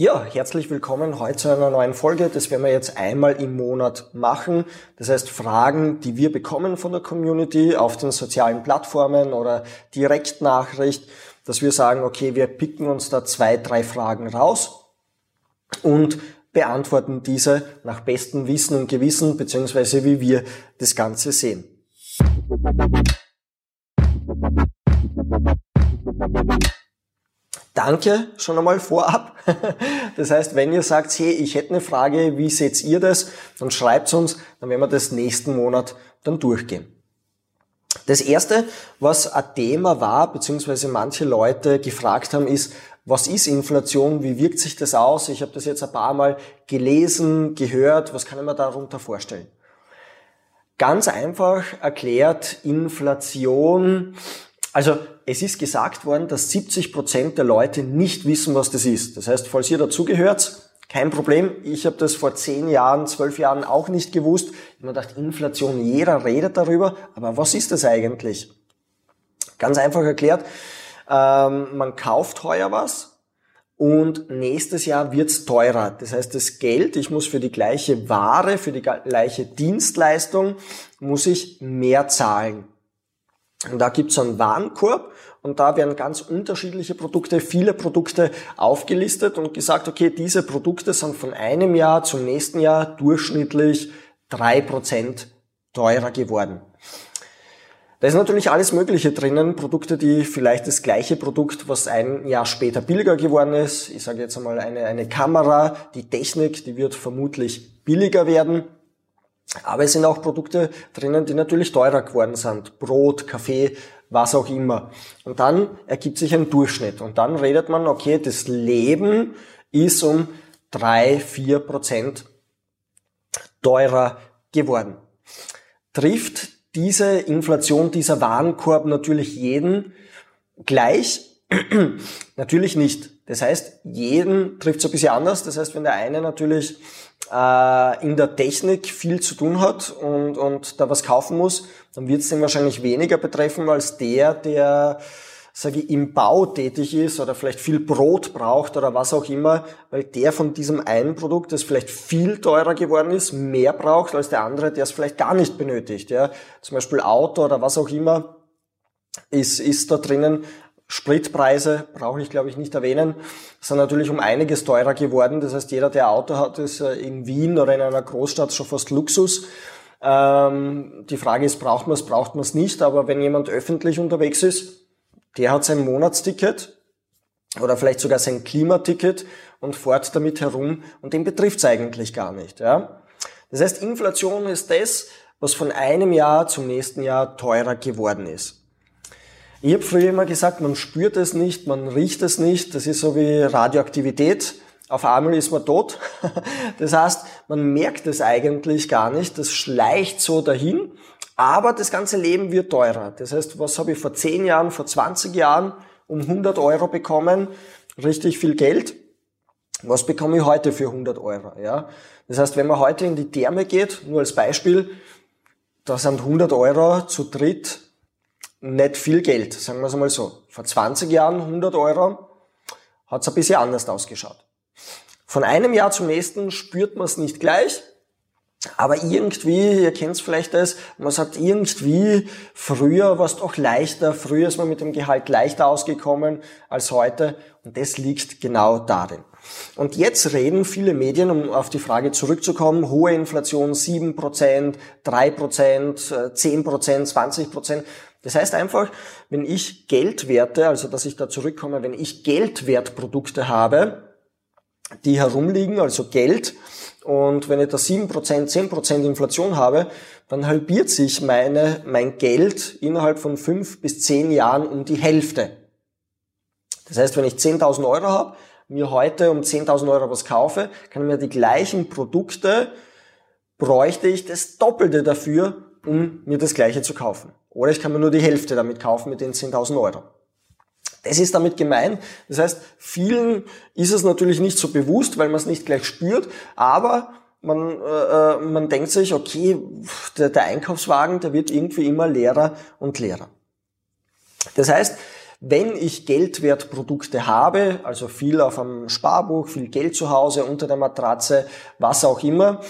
Ja, herzlich willkommen heute zu einer neuen Folge. Das werden wir jetzt einmal im Monat machen. Das heißt, Fragen, die wir bekommen von der Community auf den sozialen Plattformen oder Direktnachricht, dass wir sagen, okay, wir picken uns da zwei, drei Fragen raus und beantworten diese nach bestem Wissen und Gewissen, beziehungsweise wie wir das Ganze sehen. Danke schon einmal vorab. Das heißt, wenn ihr sagt, hey, ich hätte eine Frage, wie seht ihr das, dann schreibt uns, dann werden wir das nächsten Monat dann durchgehen. Das erste, was ein Thema war, beziehungsweise manche Leute gefragt haben, ist, was ist Inflation? Wie wirkt sich das aus? Ich habe das jetzt ein paar Mal gelesen, gehört. Was kann ich mir darunter vorstellen? Ganz einfach erklärt, Inflation also es ist gesagt worden, dass 70 Prozent der Leute nicht wissen, was das ist. Das heißt, falls ihr dazugehört, kein Problem. Ich habe das vor zehn Jahren, zwölf Jahren auch nicht gewusst. Ich habe mir gedacht, Inflation, jeder redet darüber. Aber was ist das eigentlich? Ganz einfach erklärt, ähm, man kauft heuer was und nächstes Jahr wird's teurer. Das heißt, das Geld, ich muss für die gleiche Ware, für die gleiche Dienstleistung, muss ich mehr zahlen. Und da gibt's einen Warenkorb und da werden ganz unterschiedliche Produkte, viele Produkte aufgelistet und gesagt, okay, diese Produkte sind von einem Jahr zum nächsten Jahr durchschnittlich drei Prozent teurer geworden. Da ist natürlich alles Mögliche drinnen. Produkte, die vielleicht das gleiche Produkt, was ein Jahr später billiger geworden ist. Ich sage jetzt einmal eine, eine Kamera, die Technik, die wird vermutlich billiger werden. Aber es sind auch Produkte drinnen, die natürlich teurer geworden sind. Brot, Kaffee, was auch immer. Und dann ergibt sich ein Durchschnitt. Und dann redet man, okay, das Leben ist um drei, vier Prozent teurer geworden. Trifft diese Inflation, dieser Warenkorb natürlich jeden gleich? natürlich nicht. Das heißt, jeden trifft es ein bisschen anders. Das heißt, wenn der eine natürlich äh, in der Technik viel zu tun hat und, und da was kaufen muss, dann wird es den wahrscheinlich weniger betreffen als der, der sage ich, im Bau tätig ist oder vielleicht viel Brot braucht oder was auch immer, weil der von diesem einen Produkt, das vielleicht viel teurer geworden ist, mehr braucht als der andere, der es vielleicht gar nicht benötigt. Ja. Zum Beispiel Auto oder was auch immer ist, ist da drinnen Spritpreise brauche ich, glaube ich, nicht erwähnen, sind natürlich um einiges teurer geworden. Das heißt, jeder, der Auto hat, ist äh, in Wien oder in einer Großstadt schon fast Luxus. Ähm, die Frage ist, braucht man es, braucht man es nicht. Aber wenn jemand öffentlich unterwegs ist, der hat sein Monatsticket oder vielleicht sogar sein Klimaticket und fährt damit herum und den betrifft es eigentlich gar nicht. Ja? Das heißt, Inflation ist das, was von einem Jahr zum nächsten Jahr teurer geworden ist. Ich habe früher immer gesagt, man spürt es nicht, man riecht es nicht. Das ist so wie Radioaktivität. Auf einmal ist man tot. Das heißt, man merkt es eigentlich gar nicht. Das schleicht so dahin. Aber das ganze Leben wird teurer. Das heißt, was habe ich vor 10 Jahren, vor 20 Jahren um 100 Euro bekommen? Richtig viel Geld. Was bekomme ich heute für 100 Euro? Ja? Das heißt, wenn man heute in die Therme geht, nur als Beispiel, da sind 100 Euro zu dritt nicht viel Geld, sagen wir es einmal so. Vor 20 Jahren 100 Euro hat es ein bisschen anders ausgeschaut. Von einem Jahr zum nächsten spürt man es nicht gleich, aber irgendwie, ihr kennt es vielleicht das, man sagt irgendwie, früher war es doch leichter, früher ist man mit dem Gehalt leichter ausgekommen als heute und das liegt genau darin. Und jetzt reden viele Medien, um auf die Frage zurückzukommen, hohe Inflation, 7%, 3%, 10%, 20%. Das heißt einfach, wenn ich Geldwerte, also dass ich da zurückkomme, wenn ich Geldwertprodukte habe, die herumliegen, also Geld, und wenn ich da 7%, 10% Inflation habe, dann halbiert sich meine, mein Geld innerhalb von fünf bis zehn Jahren um die Hälfte. Das heißt, wenn ich 10.000 Euro habe, mir heute um 10.000 Euro was kaufe, kann ich mir die gleichen Produkte, bräuchte ich das Doppelte dafür, um mir das gleiche zu kaufen. Oder ich kann mir nur die Hälfte damit kaufen mit den 10.000 Euro. Das ist damit gemeint. Das heißt, vielen ist es natürlich nicht so bewusst, weil man es nicht gleich spürt, aber man, äh, äh, man denkt sich, okay, der, der Einkaufswagen, der wird irgendwie immer leerer und leerer. Das heißt, Wenn ich Geldwertprodukte habe, also viel auf einem Sparbuch, viel Geld zu Hause, unter der Matratze, was auch immer,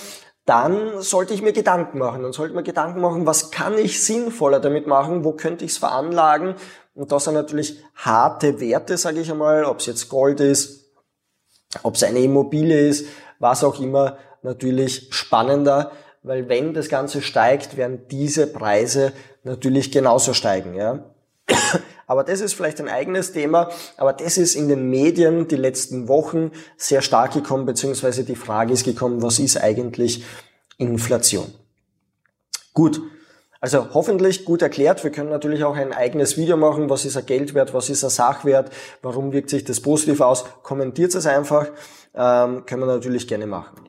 dann sollte ich mir Gedanken machen. Dann sollte mir Gedanken machen, was kann ich sinnvoller damit machen, wo könnte ich es veranlagen. Und das sind natürlich harte Werte, sage ich einmal, ob es jetzt Gold ist, ob es eine Immobilie ist, was auch immer, natürlich spannender, weil wenn das Ganze steigt, werden diese Preise natürlich genauso steigen. Ja? Aber das ist vielleicht ein eigenes Thema, aber das ist in den Medien die letzten Wochen sehr stark gekommen, beziehungsweise die Frage ist gekommen, was ist eigentlich Inflation? Gut. Also hoffentlich gut erklärt. Wir können natürlich auch ein eigenes Video machen. Was ist ein Geldwert? Was ist ein Sachwert? Warum wirkt sich das positiv aus? Kommentiert es einfach. Ähm, können wir natürlich gerne machen.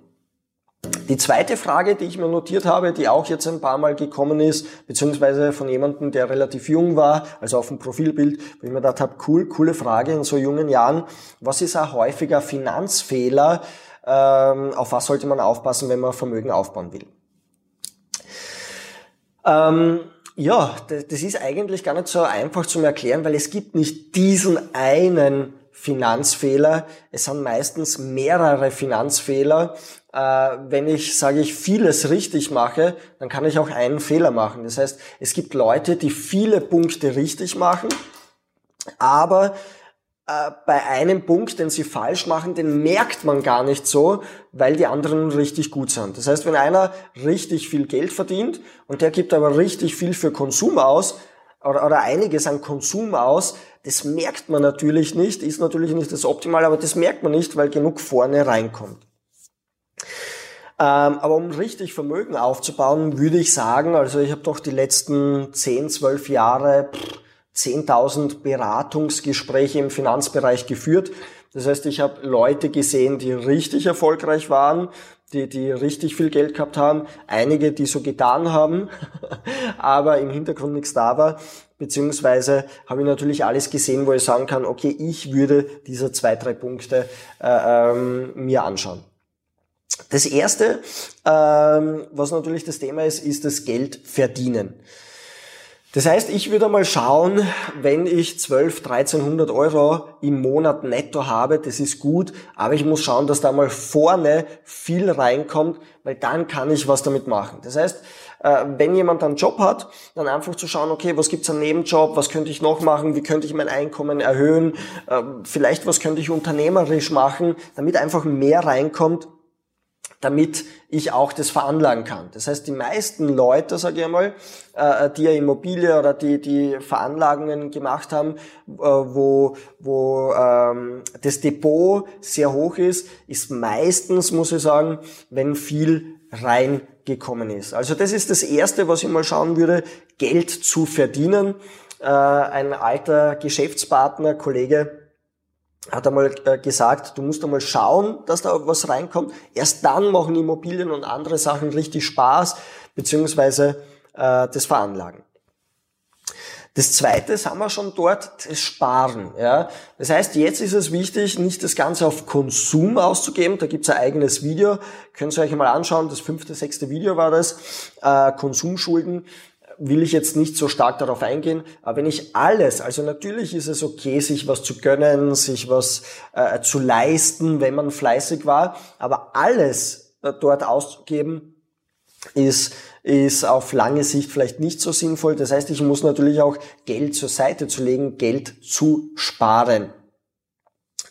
Die zweite Frage, die ich mir notiert habe, die auch jetzt ein paar Mal gekommen ist, beziehungsweise von jemandem, der relativ jung war, also auf dem Profilbild, wo ich mir gedacht habe, cool, coole Frage in so jungen Jahren. Was ist ein häufiger Finanzfehler? Ähm, auf was sollte man aufpassen, wenn man Vermögen aufbauen will? Ähm, ja, das ist eigentlich gar nicht so einfach zu erklären, weil es gibt nicht diesen einen Finanzfehler. Es sind meistens mehrere Finanzfehler. Äh, wenn ich, sage ich, vieles richtig mache, dann kann ich auch einen Fehler machen. Das heißt, es gibt Leute, die viele Punkte richtig machen, aber äh, bei einem Punkt, den sie falsch machen, den merkt man gar nicht so, weil die anderen richtig gut sind. Das heißt, wenn einer richtig viel Geld verdient und der gibt aber richtig viel für Konsum aus, oder, oder einiges an Konsum aus, das merkt man natürlich nicht, ist natürlich nicht das Optimale, aber das merkt man nicht, weil genug vorne reinkommt. Ähm, aber um richtig Vermögen aufzubauen, würde ich sagen, also ich habe doch die letzten 10, 12 Jahre 10.000 Beratungsgespräche im Finanzbereich geführt. Das heißt, ich habe Leute gesehen, die richtig erfolgreich waren, die, die richtig viel Geld gehabt haben, einige, die so getan haben, aber im Hintergrund nichts da war, beziehungsweise habe ich natürlich alles gesehen, wo ich sagen kann, okay, ich würde diese zwei, drei Punkte äh, ähm, mir anschauen. Das erste, ähm, was natürlich das Thema ist, ist das Geld verdienen. Das heißt, ich würde mal schauen, wenn ich 12, 1300 Euro im Monat netto habe, das ist gut, aber ich muss schauen, dass da mal vorne viel reinkommt, weil dann kann ich was damit machen. Das heißt, äh, wenn jemand einen Job hat, dann einfach zu schauen, okay, was gibt's an Nebenjob, was könnte ich noch machen, wie könnte ich mein Einkommen erhöhen, ähm, vielleicht was könnte ich unternehmerisch machen, damit einfach mehr reinkommt, damit ich auch das veranlagen kann. Das heißt, die meisten Leute, sage ich einmal, äh, die ja Immobilie oder die, die Veranlagungen gemacht haben, äh, wo, wo ähm, das Depot sehr hoch ist, ist meistens, muss ich sagen, wenn viel reingekommen ist. Also das ist das Erste, was ich mal schauen würde, Geld zu verdienen. Äh, ein alter Geschäftspartner, Kollege, hat einmal äh, gesagt, du musst einmal schauen, dass da was reinkommt. Erst dann machen Immobilien und andere Sachen richtig Spaß, beziehungsweise äh, das Veranlagen. Das zweite das haben wir schon dort, das Sparen. Ja. Das heißt, jetzt ist es wichtig, nicht das Ganze auf Konsum auszugeben. Da gibt's ein eigenes Video, könnt ihr euch mal anschauen. Das fünfte, sechste Video war das. Äh, Konsumschulden will ich jetzt nicht so stark darauf eingehen, aber wenn ich alles, also natürlich ist es okay, sich was zu gönnen, sich was äh, zu leisten, wenn man fleißig war, aber alles äh, dort auszugeben, ist, ist auf lange Sicht vielleicht nicht so sinnvoll. Das heißt, ich muss natürlich auch Geld zur Seite zu legen, Geld zu sparen.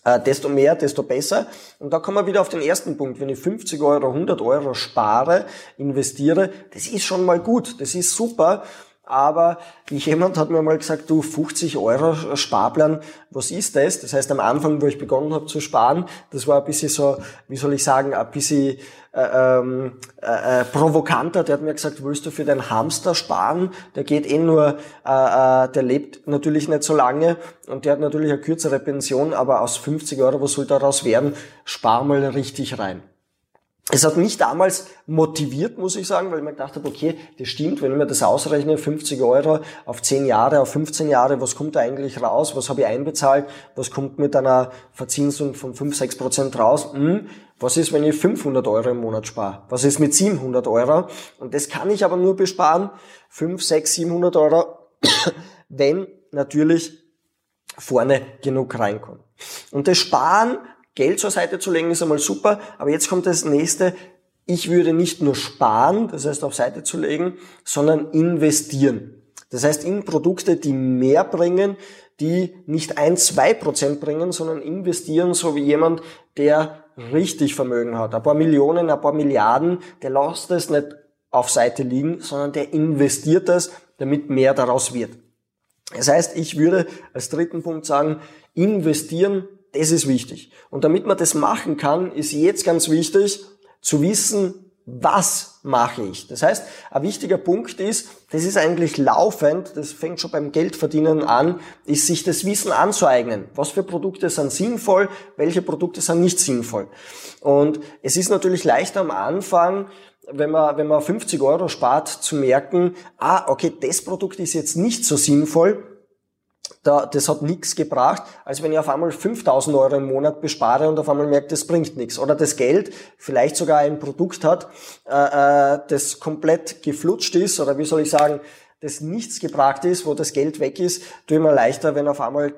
Äh, desto mehr, desto besser. Und da kommen wir wieder auf den ersten Punkt. Wenn ich 50 Euro, 100 Euro spare, investiere, das ist schon mal gut, das ist super. Aber jemand hat mir mal gesagt, du 50 Euro Sparplan, was ist das? Das heißt, am Anfang, wo ich begonnen habe zu sparen, das war ein bisschen so, wie soll ich sagen, ein bisschen äh, ähm, äh, äh, provokanter. Der hat mir gesagt, willst du für deinen Hamster sparen? Der geht eh nur, äh, äh, der lebt natürlich nicht so lange und der hat natürlich eine kürzere Pension, aber aus 50 Euro, was soll daraus werden? Spar mal richtig rein es hat mich damals motiviert, muss ich sagen, weil ich mir gedacht habe, okay, das stimmt, wenn ich mir das ausrechne, 50 Euro auf 10 Jahre, auf 15 Jahre, was kommt da eigentlich raus? Was habe ich einbezahlt? Was kommt mit einer Verzinsung von 5, 6 Prozent raus? Hm, was ist, wenn ich 500 Euro im Monat spare? Was ist mit 700 Euro? Und das kann ich aber nur besparen, 5, 6, 700 Euro, wenn natürlich vorne genug reinkommt. Und das Sparen, Geld zur Seite zu legen, ist einmal super, aber jetzt kommt das nächste, ich würde nicht nur sparen, das heißt auf Seite zu legen, sondern investieren. Das heißt in Produkte, die mehr bringen, die nicht ein, zwei Prozent bringen, sondern investieren, so wie jemand, der richtig Vermögen hat. Ein paar Millionen, ein paar Milliarden, der lässt es nicht auf Seite liegen, sondern der investiert es, damit mehr daraus wird. Das heißt, ich würde als dritten Punkt sagen, investieren, das ist wichtig. Und damit man das machen kann, ist jetzt ganz wichtig zu wissen, was mache ich? Das heißt, ein wichtiger Punkt ist, das ist eigentlich laufend, das fängt schon beim Geldverdienen an, ist sich das Wissen anzueignen. Was für Produkte sind sinnvoll, welche Produkte sind nicht sinnvoll. Und es ist natürlich leichter am Anfang, wenn man, wenn man 50 Euro spart, zu merken, ah, okay, das Produkt ist jetzt nicht so sinnvoll, da, das hat nichts gebracht, als wenn ich auf einmal 5000 Euro im Monat bespare und auf einmal merke, das bringt nichts. Oder das Geld vielleicht sogar ein Produkt hat, äh, äh, das komplett geflutscht ist, oder wie soll ich sagen, das nichts gebracht ist, wo das Geld weg ist, tue mir leichter, wenn auf einmal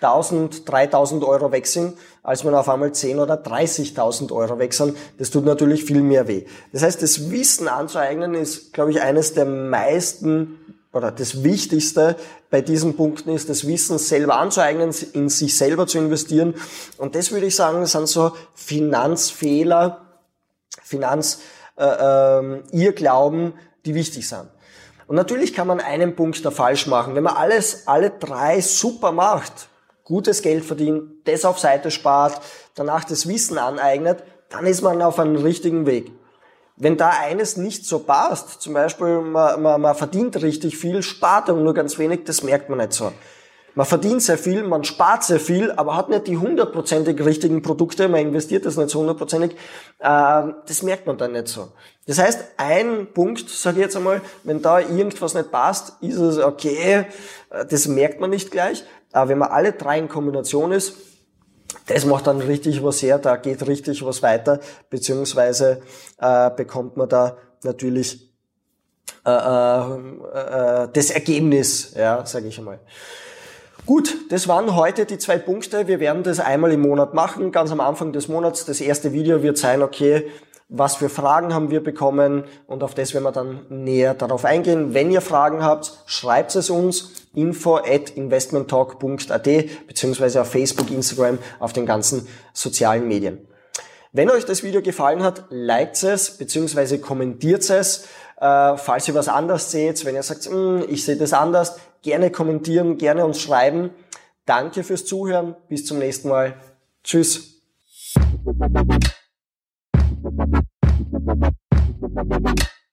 1000, 3000 Euro weg sind, als wenn auf einmal 10 oder 30.000 Euro weg sind. Das tut natürlich viel mehr weh. Das heißt, das Wissen anzueignen ist, glaube ich, eines der meisten oder das Wichtigste bei diesen Punkten ist, das Wissen selber anzueignen, in sich selber zu investieren. Und das würde ich sagen, sind so Finanzfehler, Finanz, äh, äh, Irrglauben, die wichtig sind. Und natürlich kann man einen Punkt da falsch machen. Wenn man alles, alle drei super macht, gutes Geld verdient, das auf Seite spart, danach das Wissen aneignet, dann ist man auf einem richtigen Weg. Wenn da eines nicht so passt, zum Beispiel man, man, man verdient richtig viel, spart aber nur ganz wenig, das merkt man nicht so. Man verdient sehr viel, man spart sehr viel, aber hat nicht die hundertprozentig richtigen Produkte, man investiert das nicht so hundertprozentig, äh, das merkt man dann nicht so. Das heißt, ein Punkt, sage ich jetzt einmal, wenn da irgendwas nicht passt, ist es okay, äh, das merkt man nicht gleich, aber wenn man alle drei in Kombination ist, das macht dann richtig was her, da geht richtig was weiter, beziehungsweise äh, bekommt man da natürlich äh, äh, äh, das Ergebnis, ja, sage ich einmal. Gut, das waren heute die zwei Punkte. Wir werden das einmal im Monat machen, ganz am Anfang des Monats. Das erste Video wird sein, okay, was für Fragen haben wir bekommen und auf das werden wir dann näher darauf eingehen. Wenn ihr Fragen habt, schreibt es uns info at investmenttalk.at beziehungsweise auf Facebook, Instagram, auf den ganzen sozialen Medien. Wenn euch das Video gefallen hat, liked es beziehungsweise kommentiert es. Äh, falls ihr was anders seht, wenn ihr sagt, hm, ich sehe das anders, gerne kommentieren, gerne uns schreiben. Danke fürs Zuhören. Bis zum nächsten Mal. Tschüss. Thank you.